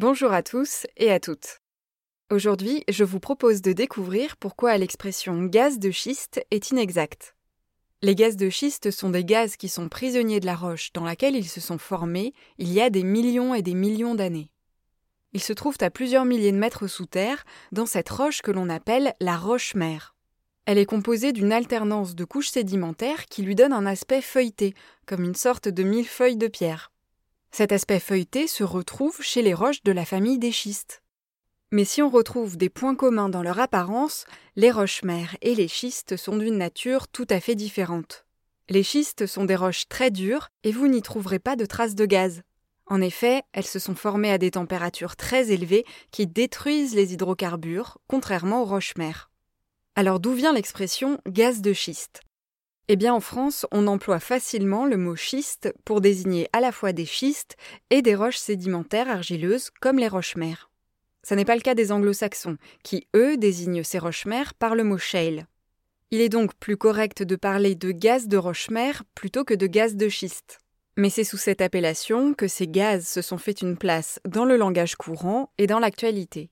Bonjour à tous et à toutes. Aujourd'hui, je vous propose de découvrir pourquoi l'expression gaz de schiste est inexacte. Les gaz de schiste sont des gaz qui sont prisonniers de la roche dans laquelle ils se sont formés il y a des millions et des millions d'années. Ils se trouvent à plusieurs milliers de mètres sous terre dans cette roche que l'on appelle la roche-mère. Elle est composée d'une alternance de couches sédimentaires qui lui donne un aspect feuilleté, comme une sorte de millefeuille de pierre. Cet aspect feuilleté se retrouve chez les roches de la famille des schistes. Mais si on retrouve des points communs dans leur apparence, les roches-mères et les schistes sont d'une nature tout à fait différente. Les schistes sont des roches très dures et vous n'y trouverez pas de traces de gaz. En effet, elles se sont formées à des températures très élevées qui détruisent les hydrocarbures, contrairement aux roches-mères. Alors d'où vient l'expression gaz de schiste? Eh bien, en France, on emploie facilement le mot schiste pour désigner à la fois des schistes et des roches sédimentaires argileuses comme les roches-mères. Ce n'est pas le cas des anglo-saxons, qui, eux, désignent ces roches-mères par le mot shale. Il est donc plus correct de parler de gaz de roche-mère plutôt que de gaz de schiste. Mais c'est sous cette appellation que ces gaz se sont fait une place dans le langage courant et dans l'actualité.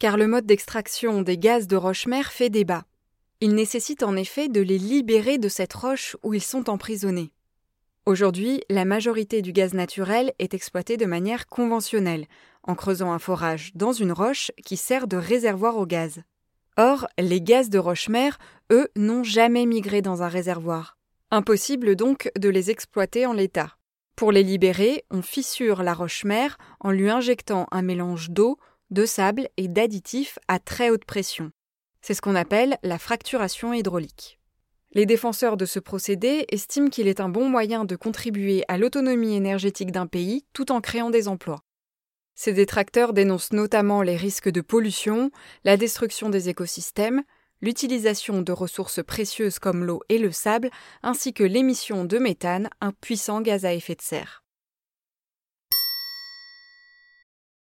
Car le mode d'extraction des gaz de roche-mère fait débat. Il nécessite en effet de les libérer de cette roche où ils sont emprisonnés. Aujourd'hui, la majorité du gaz naturel est exploité de manière conventionnelle, en creusant un forage dans une roche qui sert de réservoir au gaz. Or, les gaz de roche-mère, eux, n'ont jamais migré dans un réservoir. Impossible donc de les exploiter en l'état. Pour les libérer, on fissure la roche-mère en lui injectant un mélange d'eau, de sable et d'additifs à très haute pression. C'est ce qu'on appelle la fracturation hydraulique. Les défenseurs de ce procédé estiment qu'il est un bon moyen de contribuer à l'autonomie énergétique d'un pays tout en créant des emplois. Ces détracteurs dénoncent notamment les risques de pollution, la destruction des écosystèmes, l'utilisation de ressources précieuses comme l'eau et le sable, ainsi que l'émission de méthane, un puissant gaz à effet de serre.